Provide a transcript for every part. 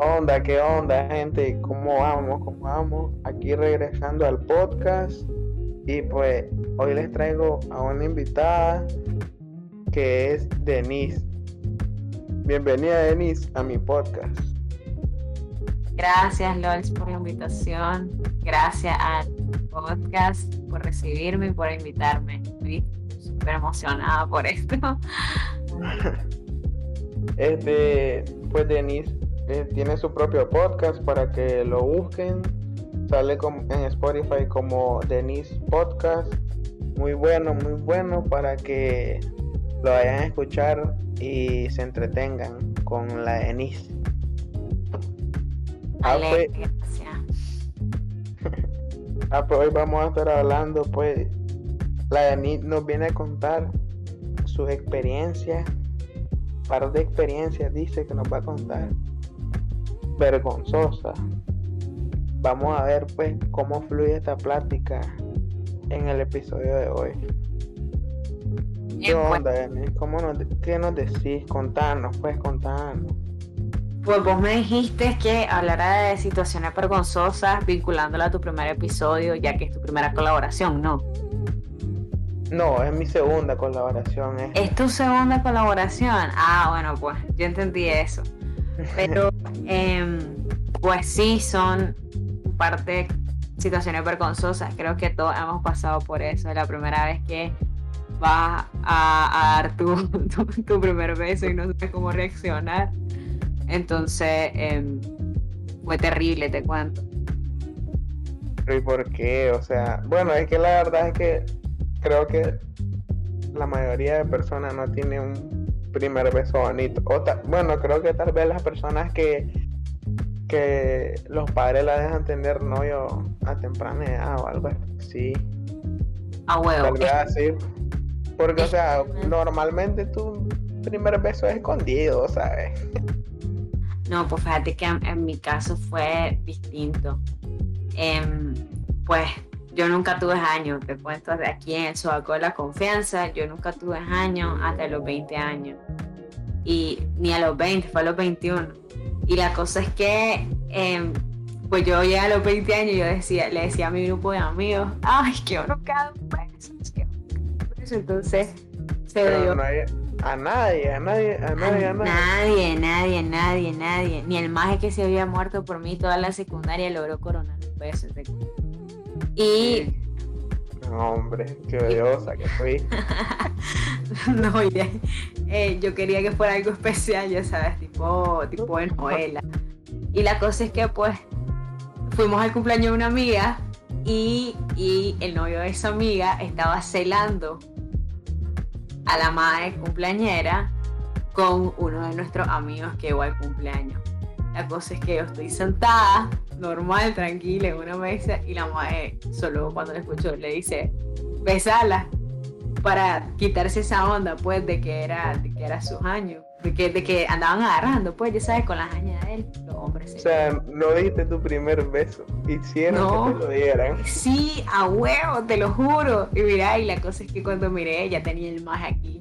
onda? ¿Qué onda, gente? ¿Cómo vamos? ¿Cómo vamos? Aquí regresando al podcast. Y pues hoy les traigo a una invitada que es Denise. Bienvenida, Denise, a mi podcast. Gracias, Lols, por la invitación. Gracias al podcast por recibirme y por invitarme. Estoy súper emocionada por esto. Este, pues Denise eh, tiene su propio podcast para que lo busquen. Sale en Spotify como Denise Podcast. Muy bueno, muy bueno para que lo vayan a escuchar y se entretengan con la Denise. Ah, pues, ah, pues, hoy vamos a estar hablando, pues, la Denise nos viene a contar sus experiencias, par de experiencias dice que nos va a contar, vergonzosa. Vamos a ver, pues, cómo fluye esta plática en el episodio de hoy. ¿Qué onda, Denise? ¿Cómo nos, ¿Qué nos decís? Contanos, pues, contanos. Pues vos me dijiste que hablara de situaciones vergonzosas vinculándola a tu primer episodio, ya que es tu primera colaboración, ¿no? No, es mi segunda colaboración. ¿Es, ¿Es tu segunda colaboración? Ah, bueno, pues yo entendí eso. Pero, em, pues sí, son parte situaciones vergonzosas. Creo que todos hemos pasado por eso. Es la primera vez que vas a, dar tu, tu primer beso y no sabes cómo reaccionar. Entonces, em, fue terrible, te cuento. ¿Pero y por qué? O sea, bueno, es que la verdad es que creo que la mayoría de personas no tiene un primer beso bonito. O bueno, creo que tal vez las personas que, que los padres la dejan tener novio a temprana edad o algo así. A huevo. Tal vez así. Porque, o sea, normalmente tu primer beso es escondido, ¿sabes? No, pues fíjate que en, mi caso fue distinto. Em, pues yo nunca tuve años, te cuento de aquí en el Sobaco de la Confianza, yo nunca tuve años hasta los 20 años. Y ni a los 20, fue a los 21. Y la cosa es que, em, pues yo ya a los 20 años, yo decía, le decía a mi grupo de amigos, ay, que yo no quedo que Entonces, se dio. A nadie, a nadie, a nadie, a nadie. Nadie, nadie, nadie, Ni el maje que se había muerto por mí toda la secundaria logró coronar un beso. Y. No, hombre, qué odiosa que fui. no, eh, yo quería que fuera algo especial, ya sabes, tipo, tipo de novela. Y la cosa es que, pues, fuimos al cumpleaños de una amiga y, y el novio de esa amiga estaba celando a la madre cumpleañera con uno de nuestros amigos que igual cumpleaños. La cosa es que yo estoy sentada, normal, tranquila, en una mesa, y la madre, solo cuando la escuchó, le dice, besala, para quitarse esa onda, pues, de que era, de que era sus años, de que, de que andaban agarrando, pues, ya sabes, con las añas de él, los hombres. O sea, no diste tu primer beso, hicieron que te lo dieran. Sí, a huevo, te lo juro. Y mira, y la cosa es que cuando miré, ella tenía el más aquí,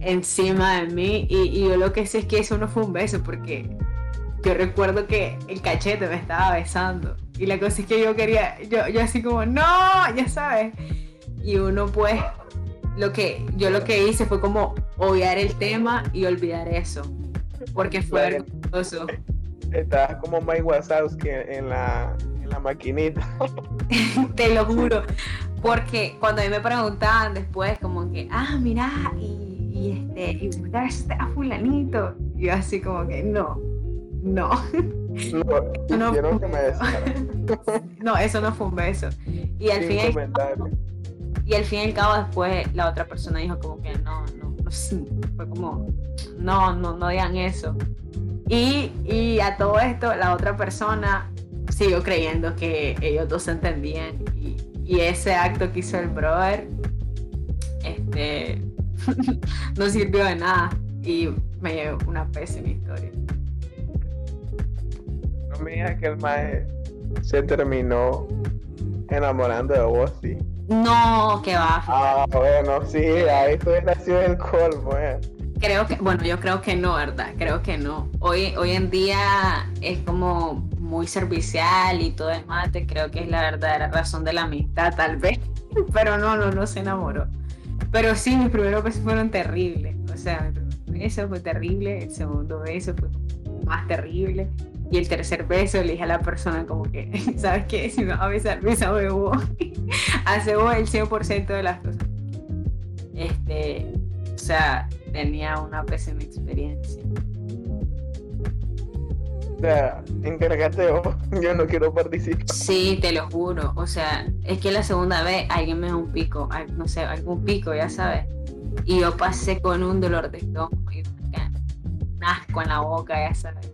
encima de mí, y, y yo lo que sé es que eso no fue un beso, porque yo recuerdo que el cachete me estaba besando. Y la cosa es que yo quería, yo, yo así como, no, ya sabes. Y uno pues lo que yo lo que hice fue como obviar el tema y olvidar eso, porque fue vergonzoso. Estabas como Mike Wazowski en la, en la maquinita. Te lo juro, porque cuando a mí me preguntaban después como que, ah, mira, y, y este, y a fulanito, y yo así como que, no, no. No, no, que me no, eso no fue un beso. Y al fin y al fin y al cabo después la otra persona dijo como que no, no, no fue como, no, no, no digan eso. Y, y a todo esto la otra persona siguió creyendo que ellos dos se entendían y, y ese acto que hizo el brother este, no sirvió de nada y me llevó una pésima historia. No me digas que el mae se terminó enamorando de vos, sí. No, que va. Ah, bueno, sí, ahí fue nació el colmo, eh. Creo que, bueno, yo creo que no, ¿verdad? Creo que no. Hoy, hoy en día es como muy servicial y todo el mate, creo que es la verdadera razón de la amistad, tal vez. Pero no, no, no se enamoró. Pero sí, mis primeros besos fueron terribles. O sea, mi primer beso fue terrible, el segundo beso fue más terrible. Y el tercer beso le dije a la persona como que, ¿sabes qué? Si me vas a besar, besame vos. Hace vos el 100% de las cosas. Este, o sea, tenía una pésima experiencia. O sea, encárgate vos, yo no quiero participar. Sí, te lo juro. O sea, es que la segunda vez alguien me dio un pico, no sé, algún pico, ya sabes. Y yo pasé con un dolor de estómago y un asco en la boca, ya sabes.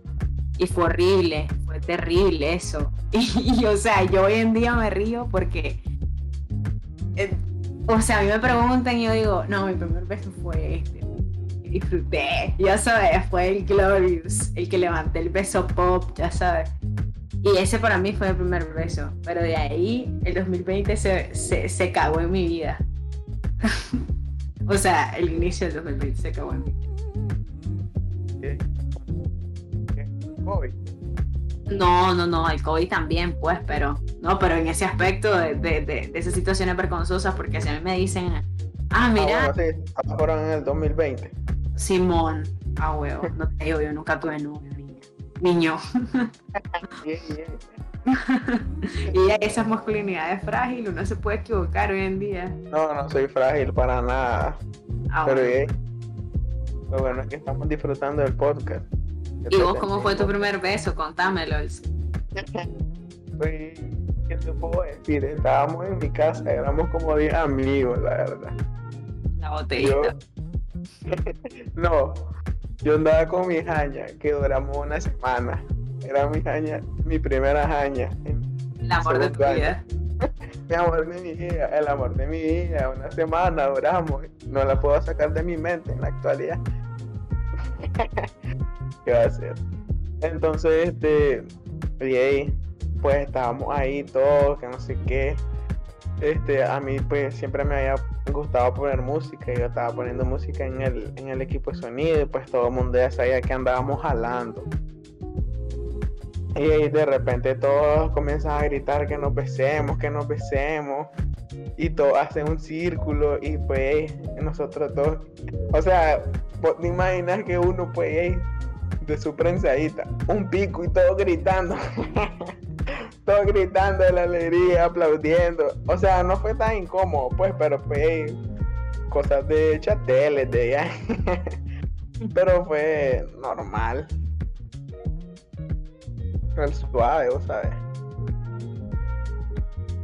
Y fue horrible, fue terrible eso. Y, o sea, yo hoy en día me río porque. eh, o sea, a mí me preguntan y yo digo, no, mi primer beso fue este. Y disfruté, ya sabes, fue el Glorious, el que levanté el beso pop, ya sabes. Y ese para mí fue el primer beso. Pero de ahí, el 2020 se, se, se cagó en mi vida. o sea, el inicio del 2020 se cagó en mi vida. ¿Qué? COVID. No, no, no, el COVID también, pues, pero no, pero en ese aspecto de, de, de, de esas situaciones vergonzosas, porque si a mí me dicen, ah, Ah, mira, bueno, sí, ah, fueron en el 2020. Simón, ah, huevo, no te digo, yo nunca tuve novio, niña. Niño. Bien, bien. y ya esa masculinidad es frágil, uno se puede equivocar hoy en día. No, no soy frágil para nada. Ah, Pero bueno. bien. Lo bueno es que estamos disfrutando del podcast. ¿Y vos cómo fue tu primer beso? Contámelo. Pues, ¿qué te puedo decir? Estábamos en mi casa, éramos como 10 amigos, la verdad. La Yo, botellita. no, yo andaba con mi jaña, que duramos una semana. Era mi jaña, mi primera jaña. El amor de tu vida. Mi amor de mi vida, el amor de mi vida. Una semana duramos. No la puedo sacar de mi mente en la actualidad. ¿Qué va a hacer? Entonces, este, y ahí, pues estábamos ahí todos, que no sé qué. Este, a mí pues siempre me había gustado poner música yo estaba poniendo música en el, en el equipo de sonido y pues todo el mundo ya sabía que andábamos jalando. Y ahí de repente todos comienzan a gritar que nos besemos, que nos besemos. Y todos hacen un círculo y pues nosotros todos, o sea, te imaginas que uno pues de su prensadita, un pico y todo gritando. todo gritando de la alegría, aplaudiendo. O sea, no fue tan incómodo, pues, pero fue cosas de chateles, de ya. pero fue normal. El suave, vos sabes.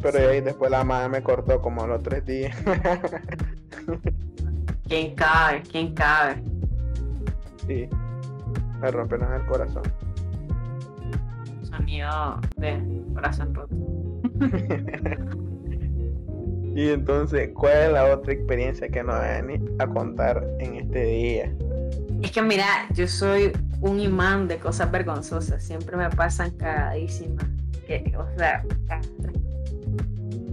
Pero ahí después la madre me cortó como a los tres días. ¿Quién cabe? ¿Quién cabe? sí. Me rompieron el corazón. Sonido de corazón roto. y entonces, ¿cuál es la otra experiencia que nos van a contar en este día? Es que mira, yo soy un imán de cosas vergonzosas. Siempre me pasan cagadísimas. Que, o sea,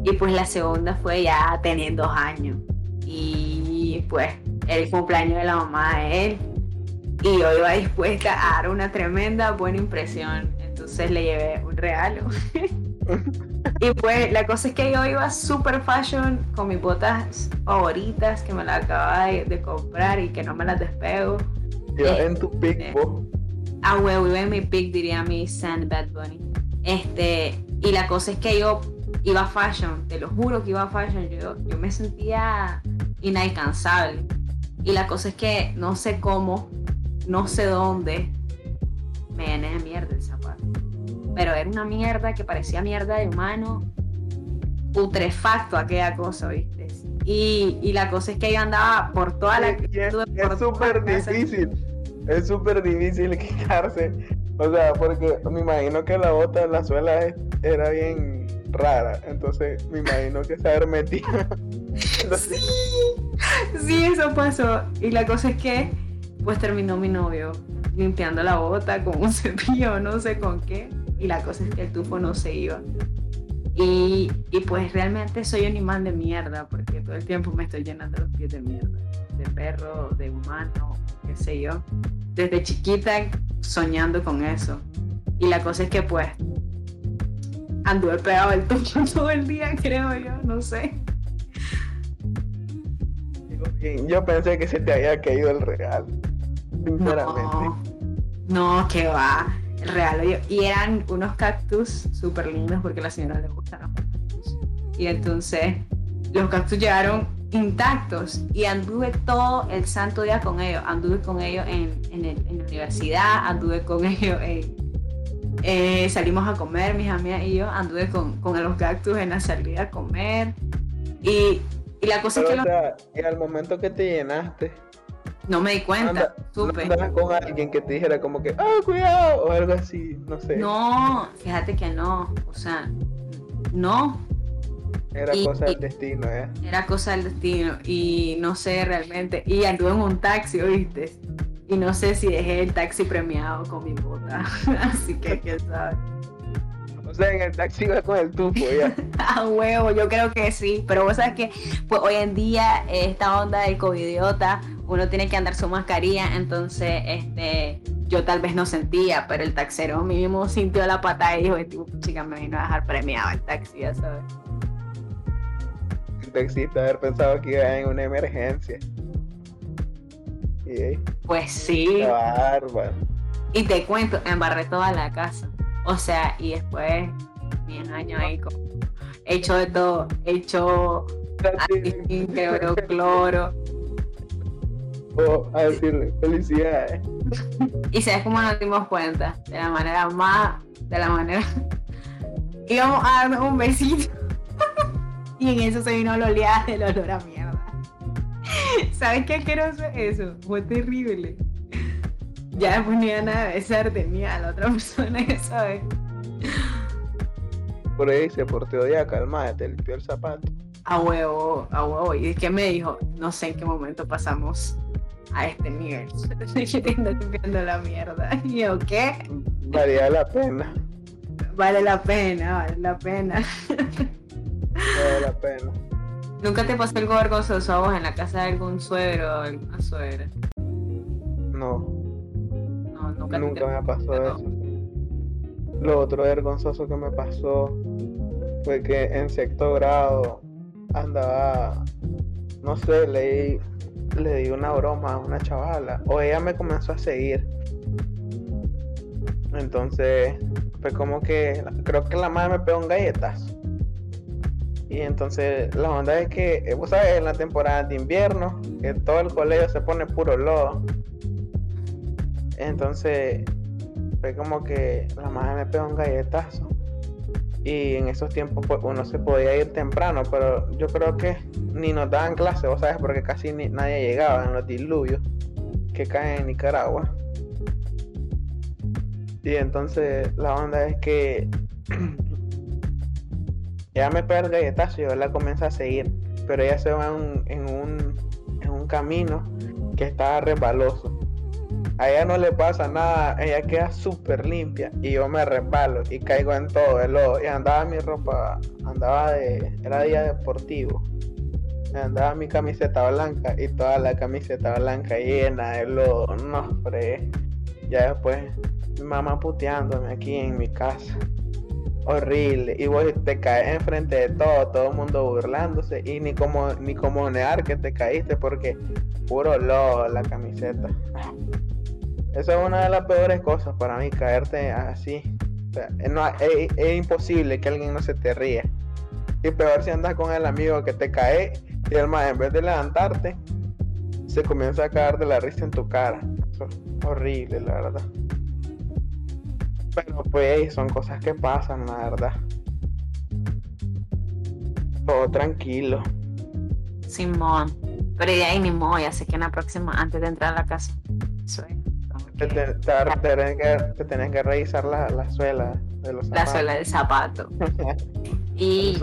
y pues la segunda fue ya teniendo dos años. Y pues el cumpleaños de la mamá de él. Y yo iba dispuesta a dar una tremenda buena impresión. Entonces le llevé un regalo. y pues la cosa es que yo iba super fashion con mis botas favoritas que me las acababa de, de comprar y que no me las despego. Yo Eh, en tu pic, eh. Ah, huevo, iba en mi pick, diría mi Sand Bad Bunny. Este, y la cosa es que yo iba fashion, te lo juro que iba fashion, yo, yo me sentía inalcanzable. Y la cosa es que no sé cómo, no sé dónde, me llené de mierda el zapato. Pero era una mierda que parecía mierda de humano, putrefacto aquella cosa, ¿viste? Y, y la cosa es que yo andaba por toda la... Y es súper difícil. Es súper difícil quitarse. O sea, porque me imagino que la bota la suela era bien rara. Entonces me imagino que se haber metido. Entonces, Sí, sí, eso pasó. Y la cosa es que, pues terminó mi novio limpiando la bota con un cepillo, no sé con qué. Y la cosa es que el tufo no se iba. Y, y pues realmente soy un imán de mierda, porque todo el tiempo me estoy llenando los pies de mierda. De perro, de humano, qué sé yo. Desde chiquita soñando con eso. Y la cosa es que pues anduve pegado el tuyo todo el día, creo yo, no sé. Yo pensé que se te había caído el regalo. Sinceramente. No, no que va. El regalo Y eran unos cactus súper lindos porque a la señora le gustan los cactus. Y entonces los cactus llegaron intactos y anduve todo el santo día con ellos. Anduve con ellos en, en, la universidad, anduve con ellos en, eh, salimos a comer, mis amigas y yo, anduve con, con los cactus en la salida a comer. Y, y la cosa es que... O sea, en el momento que te llenaste... No me di cuenta, supe. No con alguien que te dijera como que, ah, cuidado, o algo así, no sé. No, fíjate que no, o sea, no, era cosa del destino, ¿eh? Era cosa del destino y no sé realmente. Y anduve en un taxi, ¿oíste? Y no sé si dejé el taxi premiado con mi bota. Así que quién sabe. O sea, en el taxi iba con el tufo ya. A huevo, yo creo que sí. Pero vos sabes que pues, hoy en día esta onda del covidiota, uno tiene que andar su mascarilla, entonces este yo tal vez no sentía, pero el taxero mínimo sintió la patada y dijo, chica, me vino a dejar premiado el taxi, ya sabes taxista haber pensado que iba en una emergencia. ¿Y Pues sí. Bárbaro. Y te cuento, embarré toda la casa. O sea, y después, 10 años ahí, como, hecho de todo, hecho cloro, cloro. A decirle, felicidades. y sabes cómo nos dimos cuenta, de la manera más, de la manera, íbamos a darnos un besito y en eso se vino la oleada del olor a mierda. ¿Sabes qué asqueroso es eso? Fue terrible. Ya después ni a nada de besarte ni a la otra persona, ¿sabes? Por ahí se porteó ya, calma, te limpió el zapato. A huevo, a huevo. Y es que me dijo, no sé en qué momento pasamos a este nivel. Estoy limpiando la mierda. Y yo, ¿qué? Valía la pena. Vale la pena, vale la pena. Vale la pena. ¿Nunca te pasó algo vergonzoso a vos en la casa de algún suegro o alguna suegra? No. No, nunca, nunca me pasó eso. Lo otro vergonzoso que me pasó fue que en sexto grado andaba, no sé, le, le di una broma a una chavala o ella me comenzó a seguir. Entonces fue como que creo que la madre me pegó un galletas y entonces la onda es que, eh, vos sabes, en la temporada de invierno, que todo el colegio se pone puro lodo. Entonces fue como que la madre me pegó un galletazo. Y en esos tiempos pues, uno se podía ir temprano, pero yo creo que ni nos daban clase, vos sabes, porque casi ni, nadie llegaba en los diluvios que caen en Nicaragua. Y entonces la onda es que ella me pega el galletazo y yo la comienzo a seguir, pero ella se va en, un, en un camino que está resbaloso. A ella no le pasa nada, ella queda súper limpia y yo me resbalo y caigo en todo el lodo. Y andaba mi ropa, andaba de, era día deportivo. Andaba mi camiseta blanca y toda la camiseta blanca llena de lodo. No, hombre. Ya después mi mamá puteándome aquí en mi casa horrible y vos te caes enfrente de todo, todo el mundo burlándose y ni como ni como near que te caíste porque puro lodo la camiseta. Eso es una de las peores cosas para mí, caerte así. es, imposible que alguien no se te ríe. Y peor si andas con el amigo que te cae y el más en vez de levantarte, se comienza a caer de la risa en tu cara. horrible, la verdad. Pero pues son cosas que pasan, la verdad. Todo tranquilo. Simón. Pero ya ahí ni modo, ya sé que en la próxima, antes de entrar a la casa, te, tenés que, revisar la, suela de los zapatos. La suela del zapato. y,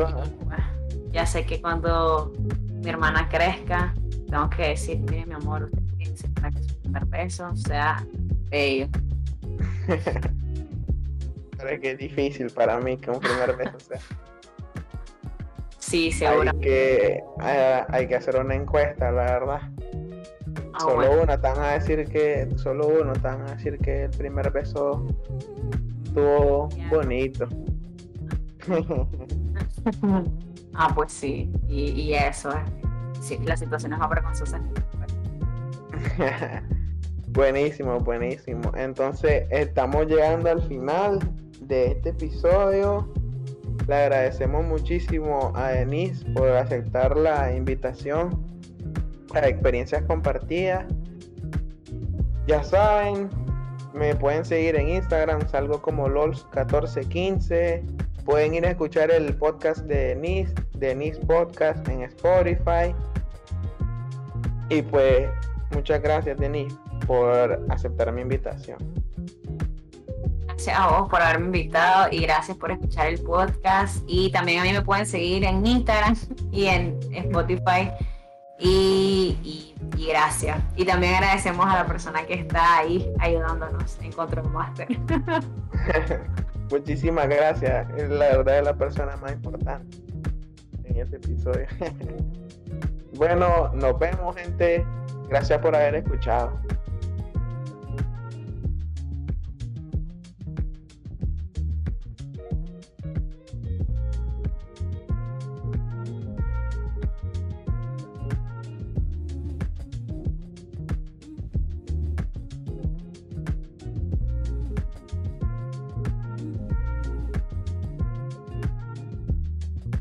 ya sé que cuando mi hermana crezca, tengo que decir, mire mi amor, usted tiene que su primer beso sea bello. que es difícil para mí que un primer beso sea. Sí, seguro. Hay que, eh, hay que hacer una encuesta, la verdad. Solo uno, van a decir que, solo uno, van a decir que el primer beso estuvo bonito. ah, pues sí, y, y eso, sí, la situación es más vergonzosa. buenísimo, buenísimo. Entonces, estamos llegando al final de este episodio. Le agradecemos muchísimo a Denise por aceptar la invitación experiencias compartidas. Ya saben, me pueden seguir en Instagram, salgo como LOLS1415. Pueden ir a escuchar el podcast de Denise, Denise Podcast en Spotify. Y pues, muchas gracias, Denise, por aceptar mi invitación gracias a vos por haberme invitado y gracias por escuchar el podcast. Y también a mí me pueden seguir en Instagram y en Spotify. Y, gracias. Y también agradecemos a la persona que está ahí ayudándonos en Control Master. Muchísimas gracias. Es la verdad es la persona más importante en este episodio. bueno, nos vemos gente. Gracias por haber escuchado.